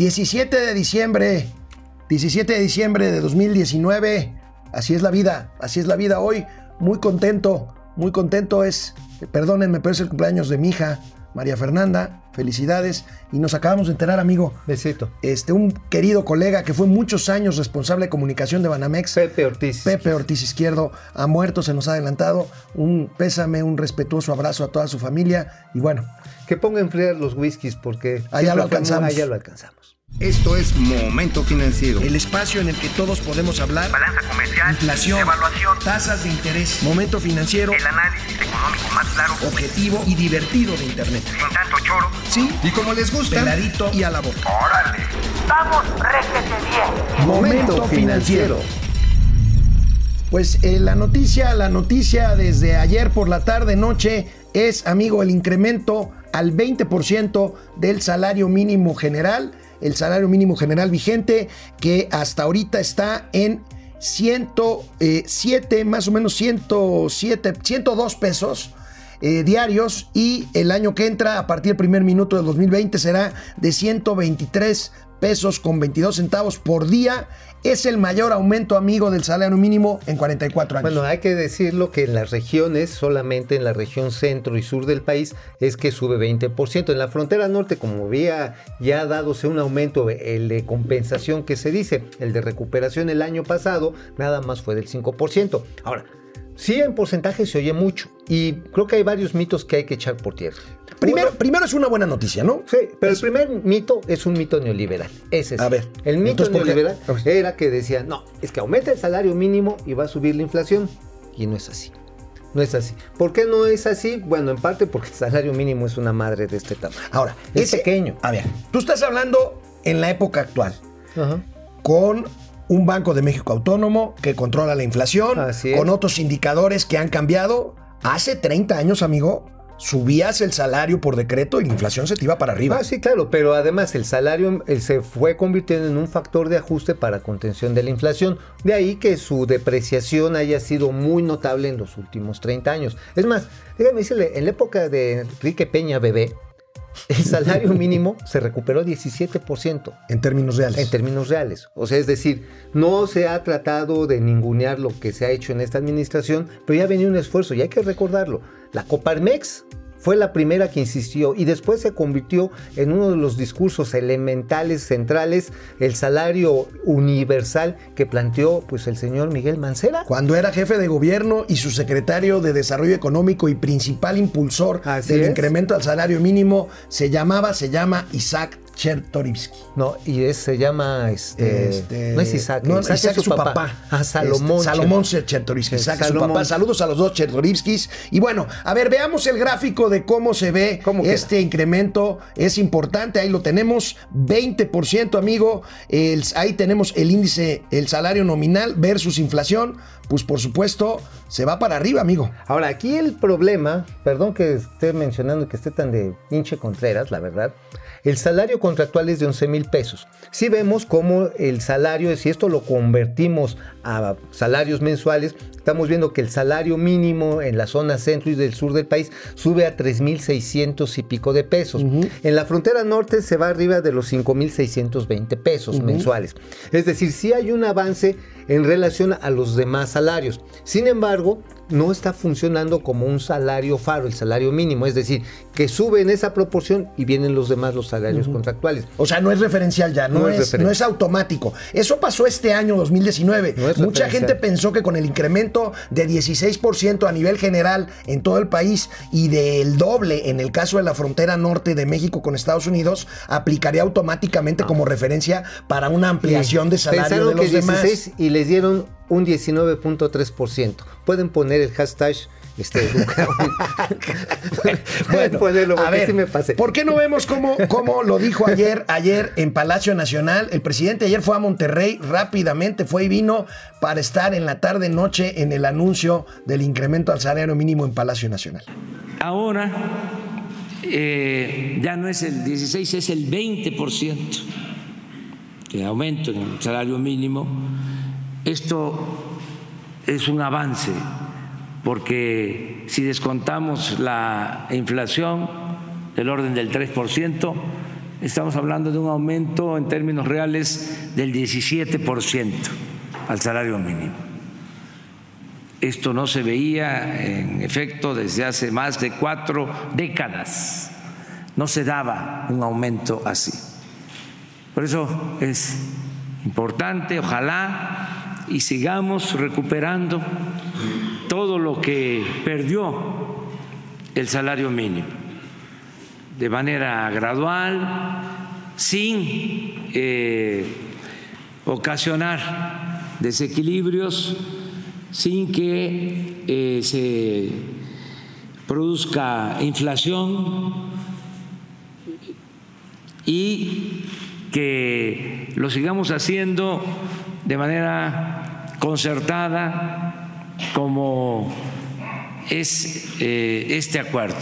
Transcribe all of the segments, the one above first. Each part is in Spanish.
17 de diciembre, 17 de diciembre de 2019. Así es la vida, así es la vida hoy. Muy contento, muy contento es, perdónenme, pero es el cumpleaños de mi hija, María Fernanda. Felicidades. Y nos acabamos de enterar, amigo. Besito. Este, un querido colega que fue muchos años responsable de comunicación de Banamex. Pepe Ortiz. Pepe Ortiz Izquierdo ha muerto, se nos ha adelantado. Un pésame, un respetuoso abrazo a toda su familia. Y bueno. Que ponga a enfriar los whiskies porque... Allá lo alcanzamos. Allá lo alcanzamos. Esto es Momento Financiero. El espacio en el que todos podemos hablar. Balanza comercial. Inflación. Evaluación. Tasas de interés. Momento Financiero. El análisis económico más claro. Objetivo y divertido de Internet. Sin tanto choro. Sí. Y como les gusta. Peladito y a la boca. Órale. Vamos, réjete bien. Momento Financiero. Pues eh, la noticia, la noticia desde ayer por la tarde noche es, amigo, el incremento al 20% del salario mínimo general el salario mínimo general vigente, que hasta ahorita está en 107, más o menos 107, 102 pesos. Eh, diarios y el año que entra a partir del primer minuto del 2020 será de 123 pesos con 22 centavos por día. Es el mayor aumento, amigo, del salario mínimo en 44 años. Bueno, hay que decirlo que en las regiones, solamente en la región centro y sur del país, es que sube 20%. En la frontera norte, como había ya dadose un aumento, el de compensación que se dice, el de recuperación el año pasado, nada más fue del 5%. Ahora, Sí, en porcentaje se oye mucho. Y creo que hay varios mitos que hay que echar por tierra. Primero, primero es una buena noticia, ¿no? Sí, pero el primer mito es un mito neoliberal. Ese es. A ver. El mito neoliberal era que decía, no, es que aumenta el salario mínimo y va a subir la inflación. Y no es así. No es así. ¿Por qué no es así? Bueno, en parte porque el salario mínimo es una madre de este tamaño. Ahora, Es ese- pequeño. A ver, tú estás hablando en la época actual Ajá. con un Banco de México autónomo que controla la inflación, con otros indicadores que han cambiado. Hace 30 años, amigo, subías el salario por decreto y la inflación se te iba para arriba. Ah, sí, claro, pero además el salario él se fue convirtiendo en un factor de ajuste para contención de la inflación. De ahí que su depreciación haya sido muy notable en los últimos 30 años. Es más, déjame decirle, en la época de Enrique Peña Bebé, el salario mínimo se recuperó 17% En términos reales. en términos reales. O sea, es decir, no se ha tratado de ningunear lo que se ha hecho en esta administración, pero ya venía un esfuerzo y hay que recordarlo. La Coparmex fue la primera que insistió y después se convirtió en uno de los discursos elementales, centrales, el salario universal que planteó pues el señor Miguel Mancera. Cuando era jefe de gobierno y su secretario de Desarrollo Económico y principal impulsor Así del es. incremento al salario mínimo, se llamaba, se llama Isaac Chertorivsky. No, y es, se llama, este, Este, no es Isaac, no, Isaac, Isaac es su papá. Ah, Salomón. Este, Salomón Chertorivsky, Isaac es su Salomón. papá. Saludos a los dos Chertorivskis. Y bueno, a ver, veamos el gráfico de cómo se ve ¿Cómo queda? este incremento. Es importante, ahí lo tenemos, 20%, amigo. El- ahí tenemos el índice, el salario nominal versus inflación. Pues por supuesto, se va para arriba, amigo. Ahora, aquí el problema, perdón que esté mencionando que esté tan de hinche Contreras, la verdad, el salario contractual es de 11 mil pesos. Si vemos cómo el salario, si esto lo convertimos a salarios mensuales, estamos viendo que el salario mínimo en la zona centro y del sur del país sube a 3.600 y pico de pesos. En la frontera norte se va arriba de los 5.620 pesos mensuales. Es decir, sí hay un avance en relación a los demás salarios. Sin embargo, no está funcionando como un salario faro, el salario mínimo, es decir, que sube en esa proporción y vienen los demás los salarios contractuales. O sea, no es referencial ya, no, No es, no es automático. Eso pasó este año 2019. No es Mucha gente pensó que con el incremento de 16% a nivel general en todo el país y del doble en el caso de la frontera norte de México con Estados Unidos, aplicaría automáticamente como referencia para una ampliación de salario Pensaron de los que demás. 16 y les dieron un 19.3%. Pueden poner el hashtag este, Bueno, ponerlo a ver, sí me pasé. ¿por qué no vemos cómo, cómo lo dijo ayer, ayer en Palacio Nacional? El presidente ayer fue a Monterrey, rápidamente fue y vino para estar en la tarde noche en el anuncio del incremento al salario mínimo en Palacio Nacional. Ahora eh, ya no es el 16, es el 20% de aumento en el salario mínimo. Esto es un avance porque si descontamos la inflación del orden del 3%, estamos hablando de un aumento en términos reales del 17% al salario mínimo. Esto no se veía en efecto desde hace más de cuatro décadas. No se daba un aumento así. Por eso es importante, ojalá, y sigamos recuperando todo lo que perdió el salario mínimo de manera gradual, sin eh, ocasionar desequilibrios, sin que eh, se produzca inflación y que lo sigamos haciendo de manera concertada como es eh, este acuerdo.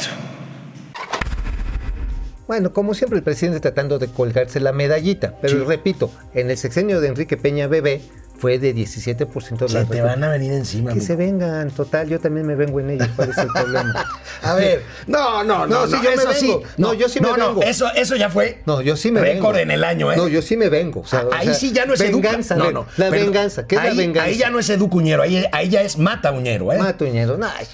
Bueno, como siempre el presidente tratando de colgarse la medallita, pero Sí. repito, en el sexenio de Enrique Peña Bebé fue de 17% de Se te van a venir encima. Que amigo. se vengan, total, yo también me vengo en ellos, ¿cuál es el problema? A ver, no, no, no, No, sí, yo me eso vengo. No, yo sí me no, no, vengo. eso, eso ya fue No, yo sí me récord vengo. en el año, ¿eh? No, yo sí me vengo. o sea, o ahí sea, sí ya no es educa. venganza. No, a ver, no. La pero venganza, ¿qué es ahí, la venganza? Ahí ya no es educuñero, ahí, ahí ya es mata uñero, ¿eh? Matuñero, no, ay.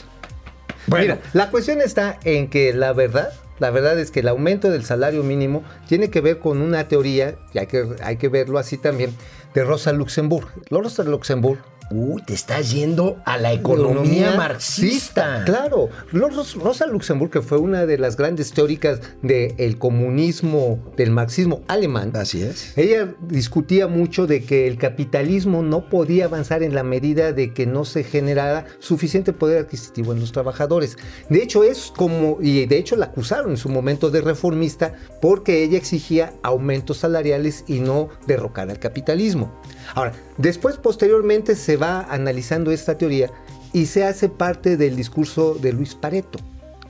Bueno. Mira, la cuestión está en que la verdad, la verdad es que el aumento del salario mínimo tiene que ver con una teoría, y hay que, hay que verlo así también, de Rosa Luxemburg. Rosa Luxemburg Uy, te estás yendo a la economía, marxista. Claro, Ros- Rosa Luxemburg, que fue una de las grandes teóricas del comunismo, del marxismo alemán, Así es. ella discutía mucho de que el capitalismo no podía avanzar en la medida de que no se generara suficiente poder adquisitivo en los trabajadores. De hecho, es como, y de hecho la acusaron en su momento de reformista porque ella exigía aumentos salariales y no derrocar al capitalismo. Ahora, después, posteriormente, se va analizando esta teoría y se hace parte del discurso de Luis Pareto.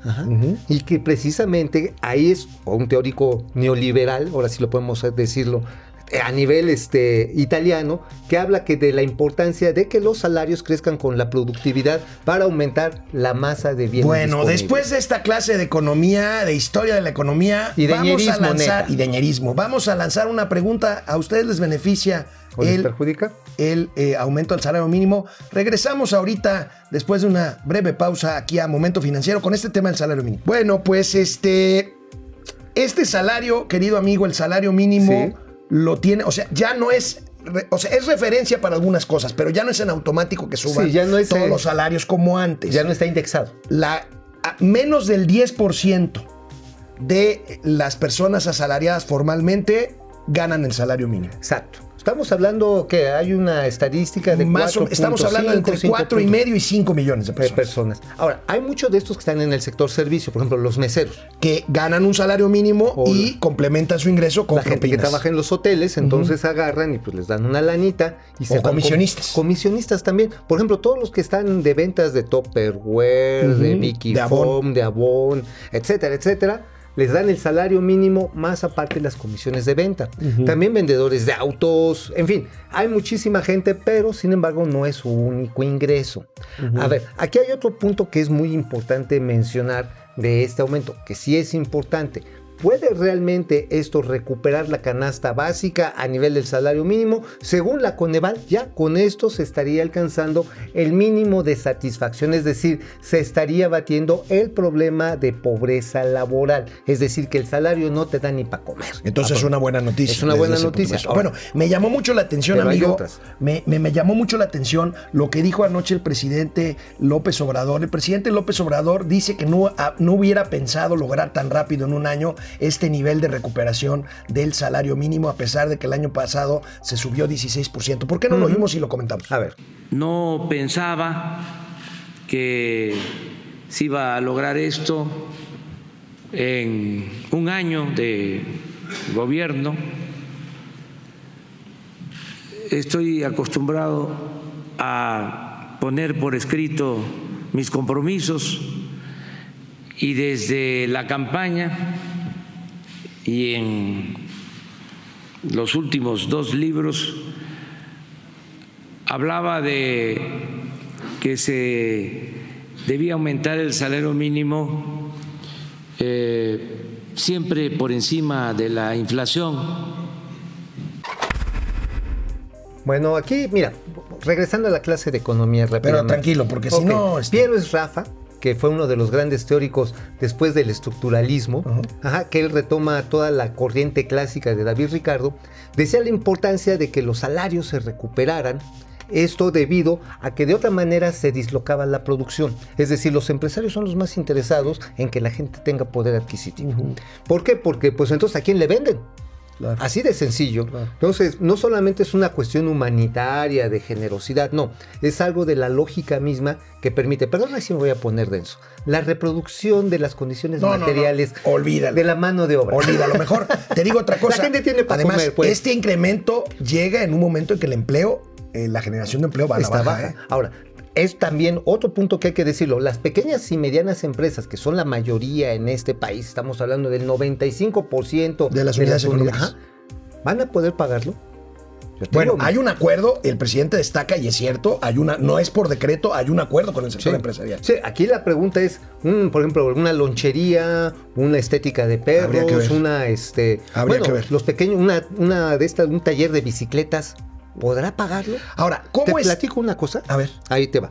Ajá. Y que precisamente ahí es un teórico neoliberal, ahora sí lo podemos decirlo, a nivel este, italiano, que habla que de la importancia de que los salarios crezcan con la productividad para aumentar la masa de bienes. Bueno, disponibles. después de esta clase de economía, de historia de la economía, Y de vamos a lanzar neta. y de ñerismo, vamos a lanzar una pregunta. ¿A ustedes les beneficia ¿O les el, perjudica? el eh, aumento del salario mínimo? Regresamos ahorita, después de una breve pausa aquí a Momento Financiero, con este tema del salario mínimo. Bueno, pues este, este salario, querido amigo, el salario mínimo Sí. Lo tiene, o sea, ya no es... O sea, es referencia para algunas cosas, pero ya no es en automático que suban Sí, ya no es, todos eh, los salarios como antes Ya no está indexado. la, a- menos del 10% de las personas asalariadas formalmente ganan el salario mínimo. Exacto. Estamos hablando que hay una estadística de Más o- 4.5, estamos hablando de entre 4 y 5 medio y 5 millones de de personas personas. Ahora, hay muchos de estos que están en el sector servicio, por ejemplo, los meseros. que ganan un salario mínimo O y complementan su ingreso con la gente que trabaja en los hoteles, entonces agarran y pues les dan una lanita y se O comisionistas. comisionistas también. Por ejemplo, todos los que están de ventas de Tupperware, de. Vicky De Avon. Foam, de Avon, etcétera, etcétera. Les dan el salario mínimo más aparte las comisiones de venta. También vendedores de autos, en fin, hay muchísima gente, pero sin embargo no es su único ingreso. A ver, aquí hay otro punto que es muy importante mencionar de este aumento, que sí es importante. ¿Puede realmente esto recuperar la canasta básica a nivel del salario mínimo? Según la Coneval, ya con esto se estaría alcanzando el mínimo de satisfacción, es decir, se estaría batiendo el problema de pobreza laboral, es decir, que el salario no te da ni para comer. Entonces es una buena noticia. Es una buena noticia. Ahora- bueno, me llamó mucho la atención, amigo. Me, me- me llamó mucho la atención lo que dijo anoche el presidente López Obrador. El presidente López Obrador dice que no, ah, no hubiera pensado lograr tan rápido en un año este nivel de recuperación del salario mínimo, a pesar de que el año pasado se subió 16%. ¿Por qué no lo oímos y lo comentamos? A ver, No pensaba que se iba a lograr esto en un año de gobierno. Estoy acostumbrado a poner por escrito mis compromisos y desde la campaña y en los últimos dos libros hablaba de que se debía aumentar el salario mínimo eh, siempre por encima de la inflación. Bueno, aquí, mira, regresando a la clase de economía Pero rápidamente. tranquilo, porque si no... este, Piero es Rafa, que fue uno de los grandes teóricos después del estructuralismo, ajá, que él retoma toda la corriente clásica de David Ricardo, decía la importancia de que los salarios se recuperaran. Esto debido a que de otra manera se dislocaba la producción. Es decir, los empresarios son los más interesados en que la gente tenga poder adquisitivo. ¿Por qué? Porque pues entonces a quién le venden. Claro. Así de sencillo. Claro. Entonces, no solamente es una cuestión humanitaria, de generosidad, no, es algo de la lógica misma que permite, perdona si me voy a poner denso, la reproducción de las condiciones No, no, no. materiales Olvídalo. de la mano de obra. Olvida, a lo mejor te digo otra cosa. La gente tiene para Además, comer, pues. este incremento llega en un momento en que el empleo, eh, la generación de empleo va a la está baja. baja. ¿eh? Ahora, es también otro punto que hay que decirlo. Las pequeñas y medianas empresas, que son la mayoría en este país, estamos hablando del 95% De las unidades económicas. ¿van a poder pagarlo? Bueno, hay un acuerdo, el presidente destaca, y es cierto, hay una, no es por decreto, hay un acuerdo con el sector Sí. empresarial. Sí, aquí la pregunta es, mm, por ejemplo, una lonchería, una estética de perros, una, este, Habría bueno, que ver. los pequeños, una, una de estas, un taller de bicicletas, ¿podrá pagarlo? Ahora, ¿cómo Te es? platico una cosa. A ver. Ahí te va.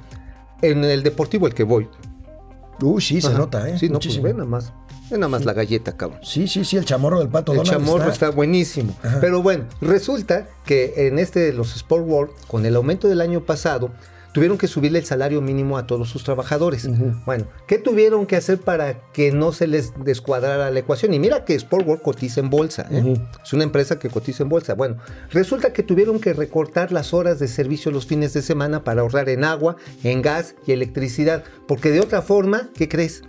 En el deportivo el que voy. Uy, sí, se nota, ¿eh? Sí, no, pues ve nada más. Ve nada más la galleta, cabrón. Sí, sí, sí, el chamorro del pato El Donald chamorro está, buenísimo. Ajá. Pero bueno, resulta que en este de los Sport World, con el aumento del año pasado, tuvieron que subirle el salario mínimo a todos sus trabajadores. Bueno, ¿qué tuvieron que hacer para que no se les descuadrara la ecuación? Y mira que Sport World cotiza en bolsa. ¿eh? Es una empresa que cotiza en bolsa. Bueno, resulta que tuvieron que recortar las horas de servicio los fines de semana para ahorrar en agua, en gas y electricidad. Porque de otra forma, ¿qué crees?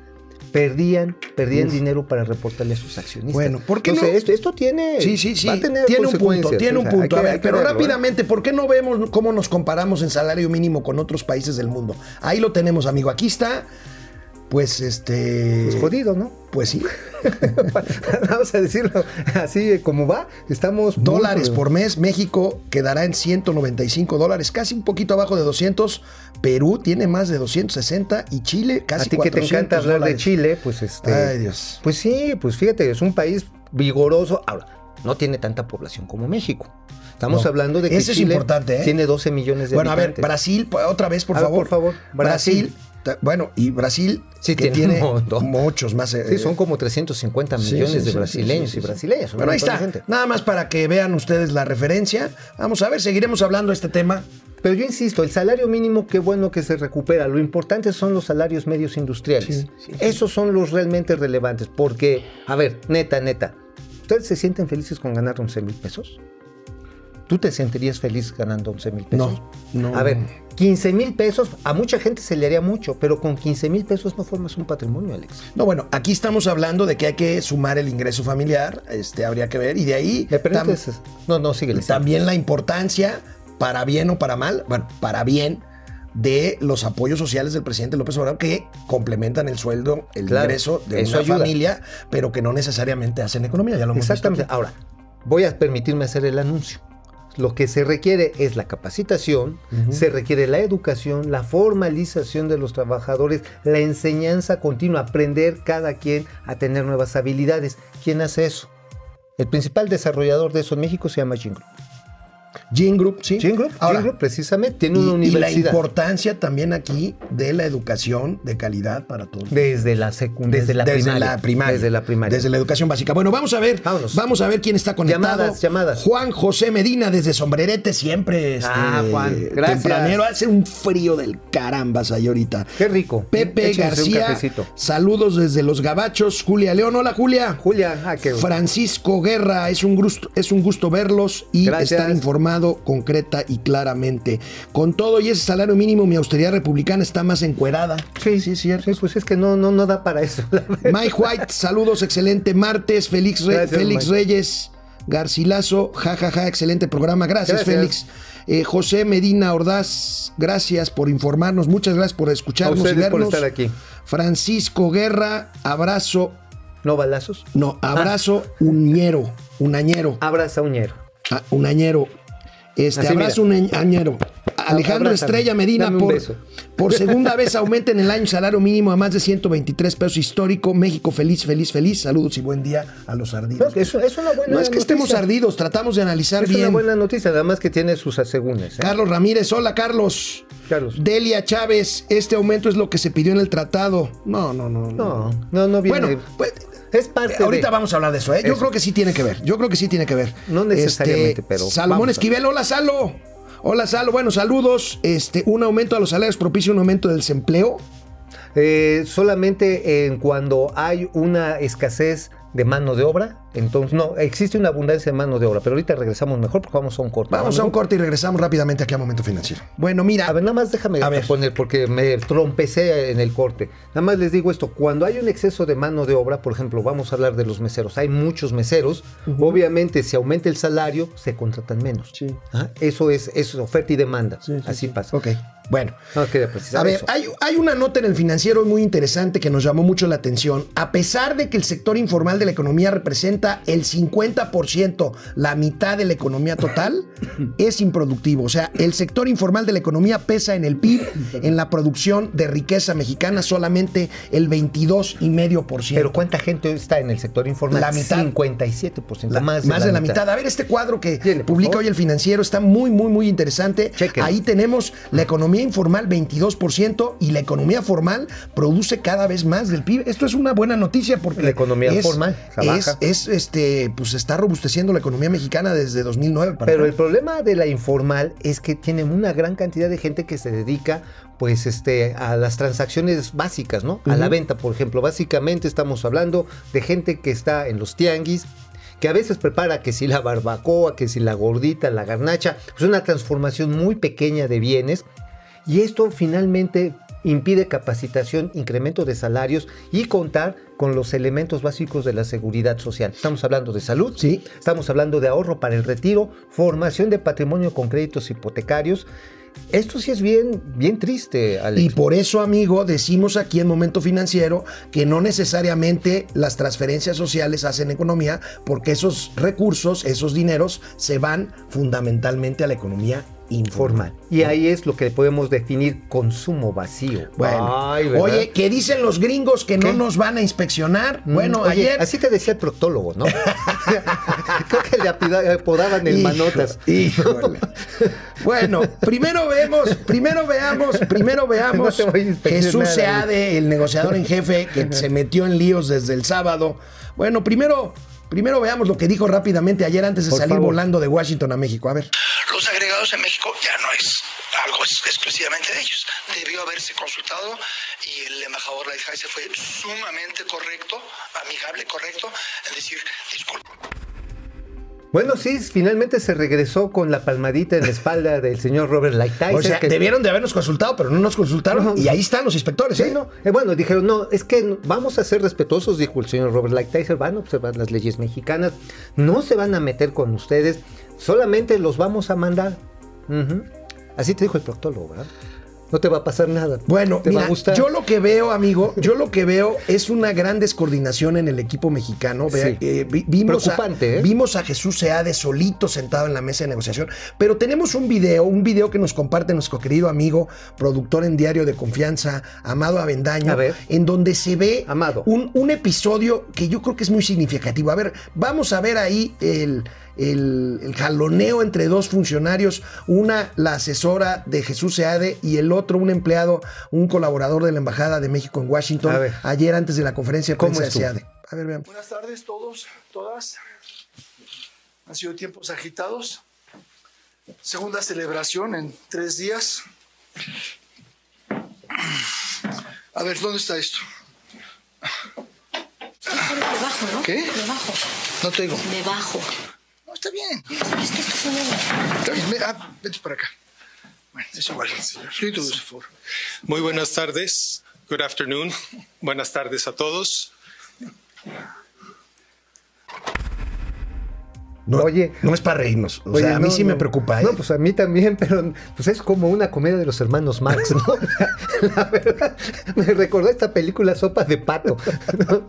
Perdían, perdían dinero para reportarle a sus accionistas. Bueno, ¿por qué Entonces, no? esto, esto tiene. Sí, sí, sí. va a tener Tiene un punto, tiene o un sea, punto. que- a ver, pero verlo, ¿eh? rápidamente, ¿por qué no vemos cómo nos comparamos en salario mínimo con otros países del mundo? Ahí lo tenemos, amigo. Aquí está, pues, este... Pues jodido, ¿no? Pues sí. Vamos a decirlo así como va. Estamos. dólares por mes. México quedará en 195 dólares, casi un poquito abajo de 200. Perú tiene más de 260 y Chile casi A ti que te 400 encanta hablar de. Chile, pues este. Ay, Dios. Pues sí, pues fíjate, es un país vigoroso. Ahora, no tiene tanta población como México. Estamos No. hablando de que Ese es Chile importante, ¿eh? tiene 12 millones de Bueno, a ver. Brasil, otra vez, por A ver, favor. por favor, Brasil. Brasil. Bueno, y Brasil Sí, que tiene muchos más. eh, Sí, son como 350 Sí, millones sí, de brasileños y brasileñas. Bueno, ahí está. gente. Nada más para que vean ustedes la referencia. Vamos a ver, seguiremos hablando de este tema. Pero yo insisto, el salario mínimo, qué bueno que se recupera. Lo importante son los salarios medios industriales. Esos son los realmente relevantes. Porque, a ver, neta, neta, ¿ustedes se sienten felices con ganar 11 mil pesos? ¿Tú te sentirías feliz ganando 11 mil pesos? No, no. A ver, 15 mil pesos, a mucha gente se le haría mucho, pero con 15 mil pesos no formas un patrimonio, Alex. No, bueno, aquí estamos hablando de que hay que sumar el ingreso familiar, este habría que ver, y de ahí ¿Me permites? No, no, síguele. también la importancia, para bien o para mal, bueno, para bien, de los apoyos sociales del presidente López Obrador que complementan el sueldo, el Claro, ingreso de una ayuda. familia, pero que no necesariamente hacen economía, ya lo hemos Exactamente. Ahora, voy a permitirme hacer el anuncio. Lo que se requiere es la capacitación, se requiere la educación, la formalización de los trabajadores, la enseñanza continua, aprender cada quien a tener nuevas habilidades. ¿Quién hace eso? El principal desarrollador de eso en México se llama Group. Gene Group, sí. Gene Group, Ahora, Gene Group, precisamente tiene y, una y la universidad. importancia también aquí de la educación de calidad para todos. Desde la secundaria, desde, la, primaria, la primaria. Desde la primaria. Desde la educación básica. Bueno, vamos a ver. Vámonos. Vamos a ver quién está conectado. Llamadas, llamadas. Juan José Medina desde Sombrerete, siempre. Este, Ah, Juan, gracias. Tempranero. Hace un frío del carambas ahí ahorita. Qué rico. Pepe Échense García. Saludos desde Los Gabachos. Julia León. Hola, Julia. Julia, ah, qué Francisco Guerra, es un gusto, es un gusto verlos y Gracias. estar informado concreta y claramente. Con todo y ese salario mínimo, mi austeridad republicana está más encuerada. Sí, sí, cierto. Sí, pues es que no, no, no da para eso. Mike White, saludos, excelente martes. Félix, Re- Gracias, Félix Mike. Reyes, Garcilaso, jajaja, excelente programa. Gracias, Gracias. Félix. Eh, José Medina Ordaz, gracias por informarnos. Muchas gracias por A escucharnos y ustedes por vernos. estar aquí. Francisco Guerra, abrazo. ¿No balazos? No, abrazo uñero, unañero. Abraza uñero. Ah, un añero. Este, abrazo un añero. Alejandro Abrázame, Estrella Medina por, por segunda vez aumenta en el año el salario mínimo a más de 123 pesos histórico. México feliz, feliz, feliz. Saludos y buen día a los No, ardidos. que es, es una buena No es que estemos ardidos, tratamos de analizar Es una bien. buena noticia, nada más que tiene sus asegúnes. ¿eh? Carlos Ramírez, hola Carlos. Carlos. Delia Chávez, este aumento es lo que se pidió en el tratado. No, no, no. No, no, no viene. Bueno, pues, es parte Eh, ahorita de- vamos a hablar de eso, ¿eh? Yo Eso. creo que sí tiene que ver. Yo creo que sí tiene que ver. Este, No necesariamente, pero Salomón Esquivel, hola Salo. Hola Salo, bueno, saludos. Este, un aumento a los salarios propicia un aumento del desempleo. Eh, solamente en cuando hay una escasez de mano de obra, entonces no, existe una abundancia de mano de obra, pero ahorita regresamos mejor porque vamos a un corte. Vamos a un corte y regresamos rápidamente aquí a Momento Financiero. Bueno, mira, A ver, nada más déjame A ver. poner, porque me trompecé en el corte. Nada más les digo esto, cuando hay un exceso de mano de obra, por ejemplo, vamos a hablar de los meseros, hay muchos meseros, obviamente si aumenta el salario, se contratan menos. Sí. Ah, Eso es, eso es oferta y demanda, Sí, sí, así sí. pasa. Ok, bueno. Precisar A ver, eso. hay, hay una nota en el financiero muy interesante que nos llamó mucho la atención. A pesar de que el sector informal de la economía representa el 50%, la mitad de la economía total, es improductivo. O sea, el sector informal de la economía pesa en el PIB, en la producción de riqueza mexicana, solamente el 22,5%. Pero ¿cuánta gente está en el sector informal? La mitad. 57%, La- más, de, la mitad. A ver, este cuadro que publica hoy el financiero está muy, muy, muy interesante. Chéquenlo. Ahí tenemos la economía informal 22% y la economía formal produce cada vez más del PIB. Esto es una buena noticia porque La economía es, formal, es, es, este, pues se está robusteciendo la economía mexicana desde 2009 para Pero acá. el problema de la informal es que tiene una gran cantidad de gente que se dedica pues este a las transacciones básicas, ¿no? A la venta, por ejemplo. Básicamente estamos hablando de gente que está en los tianguis, que a veces prepara que si la barbacoa, que si la gordita, la garnacha, pues una transformación muy pequeña de bienes y esto finalmente impide capacitación, incremento de salarios y contar con los elementos básicos de la seguridad social. Estamos hablando de salud, Sí. estamos hablando de ahorro para el retiro, formación de patrimonio con créditos hipotecarios. Esto sí es bien, bien triste, Alex. Y por eso, amigo, decimos aquí en Momento Financiero que no necesariamente las transferencias sociales hacen economía, porque esos recursos, esos dineros, se van fundamentalmente a la economía informal. formal. Y ahí es lo que podemos definir consumo vacío. Bueno, oye, ¿qué dicen los gringos que no nos van a inspeccionar? Mm, Bueno, oye, ayer. Así te decía el proctólogo, ¿no? Creo que le apodaban el Hijo- manotas. híjole. Bueno, primero vemos, primero veamos, primero veamos No Jesús. Seade, el negociador en jefe que se metió en líos desde el sábado. Bueno, primero, primero veamos lo que dijo rápidamente ayer antes de Por salir favor. volando de Washington a México. A ver. En México ya no es algo ex- exclusivamente de ellos. Debió haberse consultado y el embajador Lighthizer fue sumamente correcto, amigable, correcto, en decir, disculpe. Bueno, sí, finalmente se regresó con la palmadita en la espalda del señor Robert Lighthizer. O sea, que- debieron de habernos consultado, pero no nos consultaron. No. y ahí están los inspectores. Sí, ¿eh? no. Eh, bueno, dijeron, no, es que vamos a ser respetuosos, dijo el señor Robert Lighthizer, van a observar las leyes mexicanas, no se van a meter con ustedes, solamente los vamos a mandar. Así te dijo el proctólogo, ¿verdad? No te va a pasar nada. Bueno, te va mira, a gustar. yo lo que veo, amigo, yo lo que veo es una gran descoordinación en el equipo mexicano. Sí. eh, vi- vimos, a, Preocupante, ¿eh? vimos a Jesús Seade solito sentado en la mesa de negociación, pero tenemos un video, un video que nos comparte nuestro querido amigo, productor en Diario de Confianza, Amado Avendaño, A ver. en donde se ve Amado. Un, un episodio que yo creo que es muy significativo. A ver, vamos a ver ahí el, el- el jaloneo entre dos funcionarios, una la asesora de Jesús Seade y el otro un empleado, un colaborador de la Embajada de México en Washington, ayer antes de la conferencia de. Seade. A ver, veamos. Buenas tardes todos, todas. Han sido tiempos agitados. Segunda celebración en tres días. A ver, ¿dónde está esto? Debajo, ¿no? ¿Qué? Debajo. No te digo. Debajo. No, está bien. Es que esto son Está bien. Ven, ah, vete para acá. Bueno, es igual. Muy buenas tardes. Good afternoon. Buenas tardes a todos. No, Oye. no es para reírnos. O Oye, sea, a mí no, sí me preocupa. ¿eh? No, pues a mí también, pero pues es como una comedia de los hermanos Marx, ¿no? La verdad, me recordó esta película Sopa de Pato. ¿no?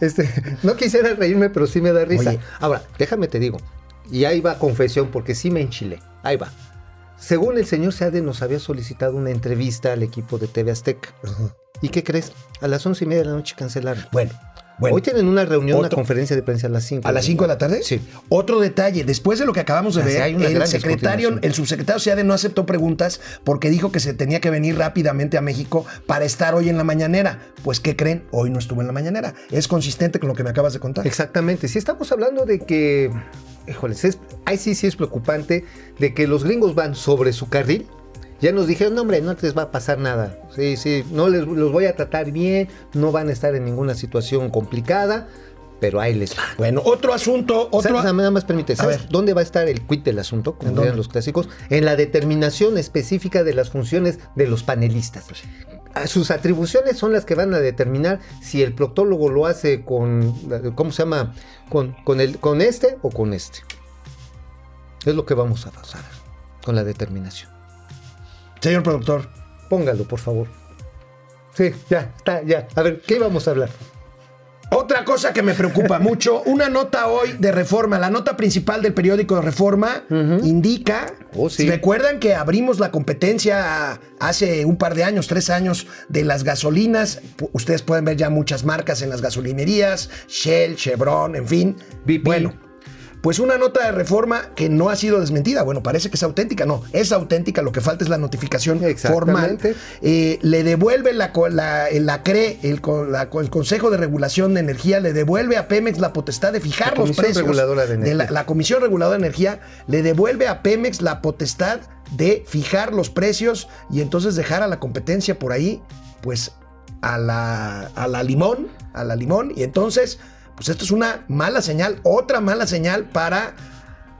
Este, no quisiera reírme, pero sí me da risa. Oye. Ahora, déjame te digo, y ahí va confesión, porque sí me enchilé. Ahí va. Según el señor Seade, nos había solicitado una entrevista al equipo de TV Azteca. ¿Y qué crees? A las once y media de la noche cancelaron. Bueno, bueno. Hoy tienen una reunión, una conferencia de prensa a las 5. ¿A las 5 de la tarde? Sí. Otro detalle, después de lo que acabamos de ver, el secretario, el subsecretario Seade no aceptó preguntas porque dijo que se tenía que venir rápidamente a México para estar hoy en la mañanera. Pues, ¿qué creen? Hoy no estuvo en la mañanera. Es consistente con lo que me acabas de contar. Exactamente. Si estamos hablando de que, híjoles, es, ahí sí, sí es preocupante de que los gringos van sobre su carril. Ya nos dijeron, no, hombre, no les va a pasar nada. Sí, sí, no les los voy a tratar bien, no van a estar en ninguna situación complicada, pero ahí les va. Bueno, otro asunto, otro... ¿Sabes? Nada más permite, ¿sabes ver. dónde va a estar el quid del asunto? ¿En Como dirían los clásicos, en la determinación específica de las funciones de los panelistas. A Sus atribuciones son las que van a determinar si el proctólogo lo hace con, ¿cómo se llama? Con, con, el, con este o con este. Es lo que vamos a pasar con la determinación. Señor productor, Póngalo, por favor. Sí, ya, está, ya. A ver, ¿qué íbamos a hablar? Otra cosa que me preocupa mucho, una nota hoy de Reforma, la nota principal del periódico de Reforma indica, Oh, sí. recuerdan que abrimos la competencia hace un par de años, tres años, de las gasolinas, ustedes pueden ver ya muchas marcas en las gasolinerías, Shell, Chevron, en fin. BP. Bueno, pues una nota de Reforma que no ha sido desmentida, bueno, parece que es auténtica, no, es auténtica, lo que falta es la notificación formal. Exactamente. Eh, le devuelve la, la, la CRE, el, la- el Consejo de Regulación de Energía, le devuelve a Pemex la potestad de fijar La los precios. Reguladora de la, la Comisión Reguladora de Energía le devuelve a Pemex la potestad de fijar los precios y entonces dejar a la competencia por ahí, pues a la, a la limón, a la limón, y entonces, pues esto es una mala señal, otra mala señal para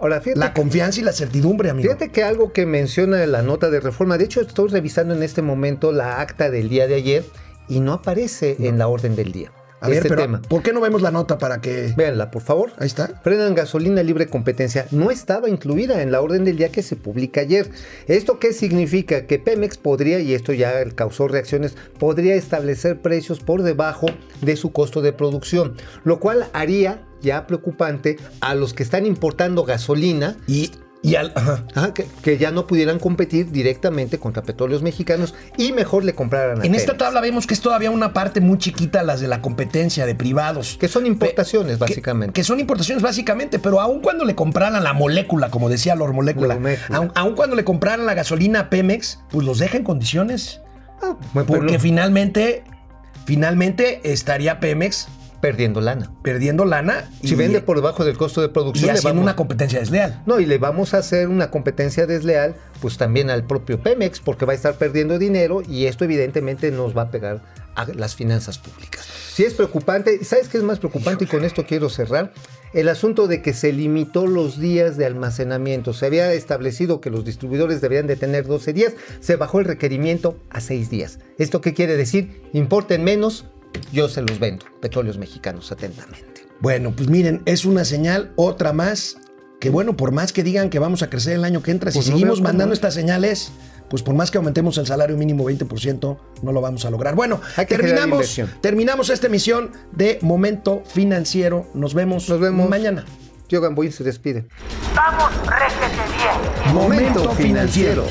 Ahora, la confianza y la certidumbre, amigo. Fíjate que algo que menciona la nota de reforma, de hecho estoy revisando en este momento la acta del día de ayer y no aparece en la orden del día. A ver, este pero tema. ¿por qué no vemos la nota para que... Véanla, por favor. Ahí está. Frenan gasolina libre competencia. No estaba incluida en la orden del día que se publica ayer. ¿Esto qué significa? Que Pemex podría, y esto ya causó reacciones, podría establecer precios por debajo de su costo de producción, lo cual haría ya preocupante a los que están importando gasolina Y, y al... ajá. Ajá, que, que ya no pudieran competir directamente contra petróleos mexicanos y mejor le compraran a En esta tabla vemos que es todavía una parte muy chiquita las de la competencia de privados. Que son importaciones, básicamente. Que, son importaciones básicamente, pero aun cuando le compraran la molécula, como decía Lor Molécula, Molécula. aun, aun cuando le compraran la gasolina a Pemex, pues los deja en condiciones. Ah, Porque finalmente, finalmente estaría Pemex perdiendo lana. perdiendo lana y, Si vende por debajo del costo de y producción, le haciendo vamos- una competencia desleal. No, y le vamos a hacer una competencia desleal, pues también al propio Pemex, porque va a estar perdiendo dinero y esto evidentemente nos va a pegar a las finanzas públicas. Sí es preocupante, ¿y ¿sabes qué es más preocupante? Y con esto quiero cerrar. El asunto de que se limitó los días de almacenamiento. Se había establecido que los distribuidores deberían de tener 12 días, se bajó el requerimiento a 6 días. ¿Esto qué quiere decir? Importen menos, yo se los vendo. Petróleos mexicanos, atentamente. Bueno, pues miren, es una señal, otra más, que bueno, por más que digan que vamos a crecer el año que entra, Pues si no seguimos cómo, mandando estas señales, pues por más que aumentemos el salario mínimo 20%, no lo vamos a lograr. Bueno, Hay que terminamos, terminamos esta emisión de Momento Financiero. Nos vemos, Nos vemos mañana. Yogan Boy se despide. Vamos, réjete bien. Momento Financiero.